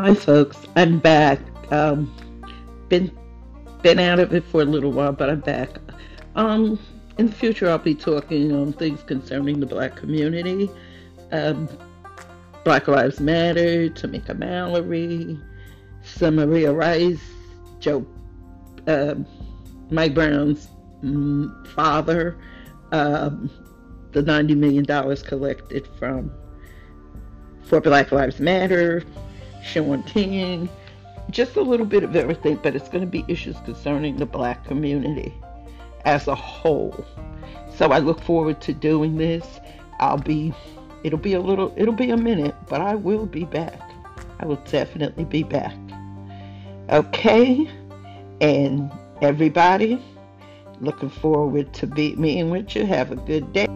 Hi, folks. I'm back. Um, been been out of it for a little while, but I'm back. Um, in the future, I'll be talking on things concerning the Black community, um, Black Lives Matter, Tamika Mallory, Samaria Rice, Joe, uh, Mike Brown's father, um, the $90 million collected from for Black Lives Matter, King, just a little bit of everything, but it's going to be issues concerning the black community as a whole. So I look forward to doing this. I'll be, it'll be a little, it'll be a minute, but I will be back. I will definitely be back. Okay, and everybody, looking forward to be meeting with you. Have a good day.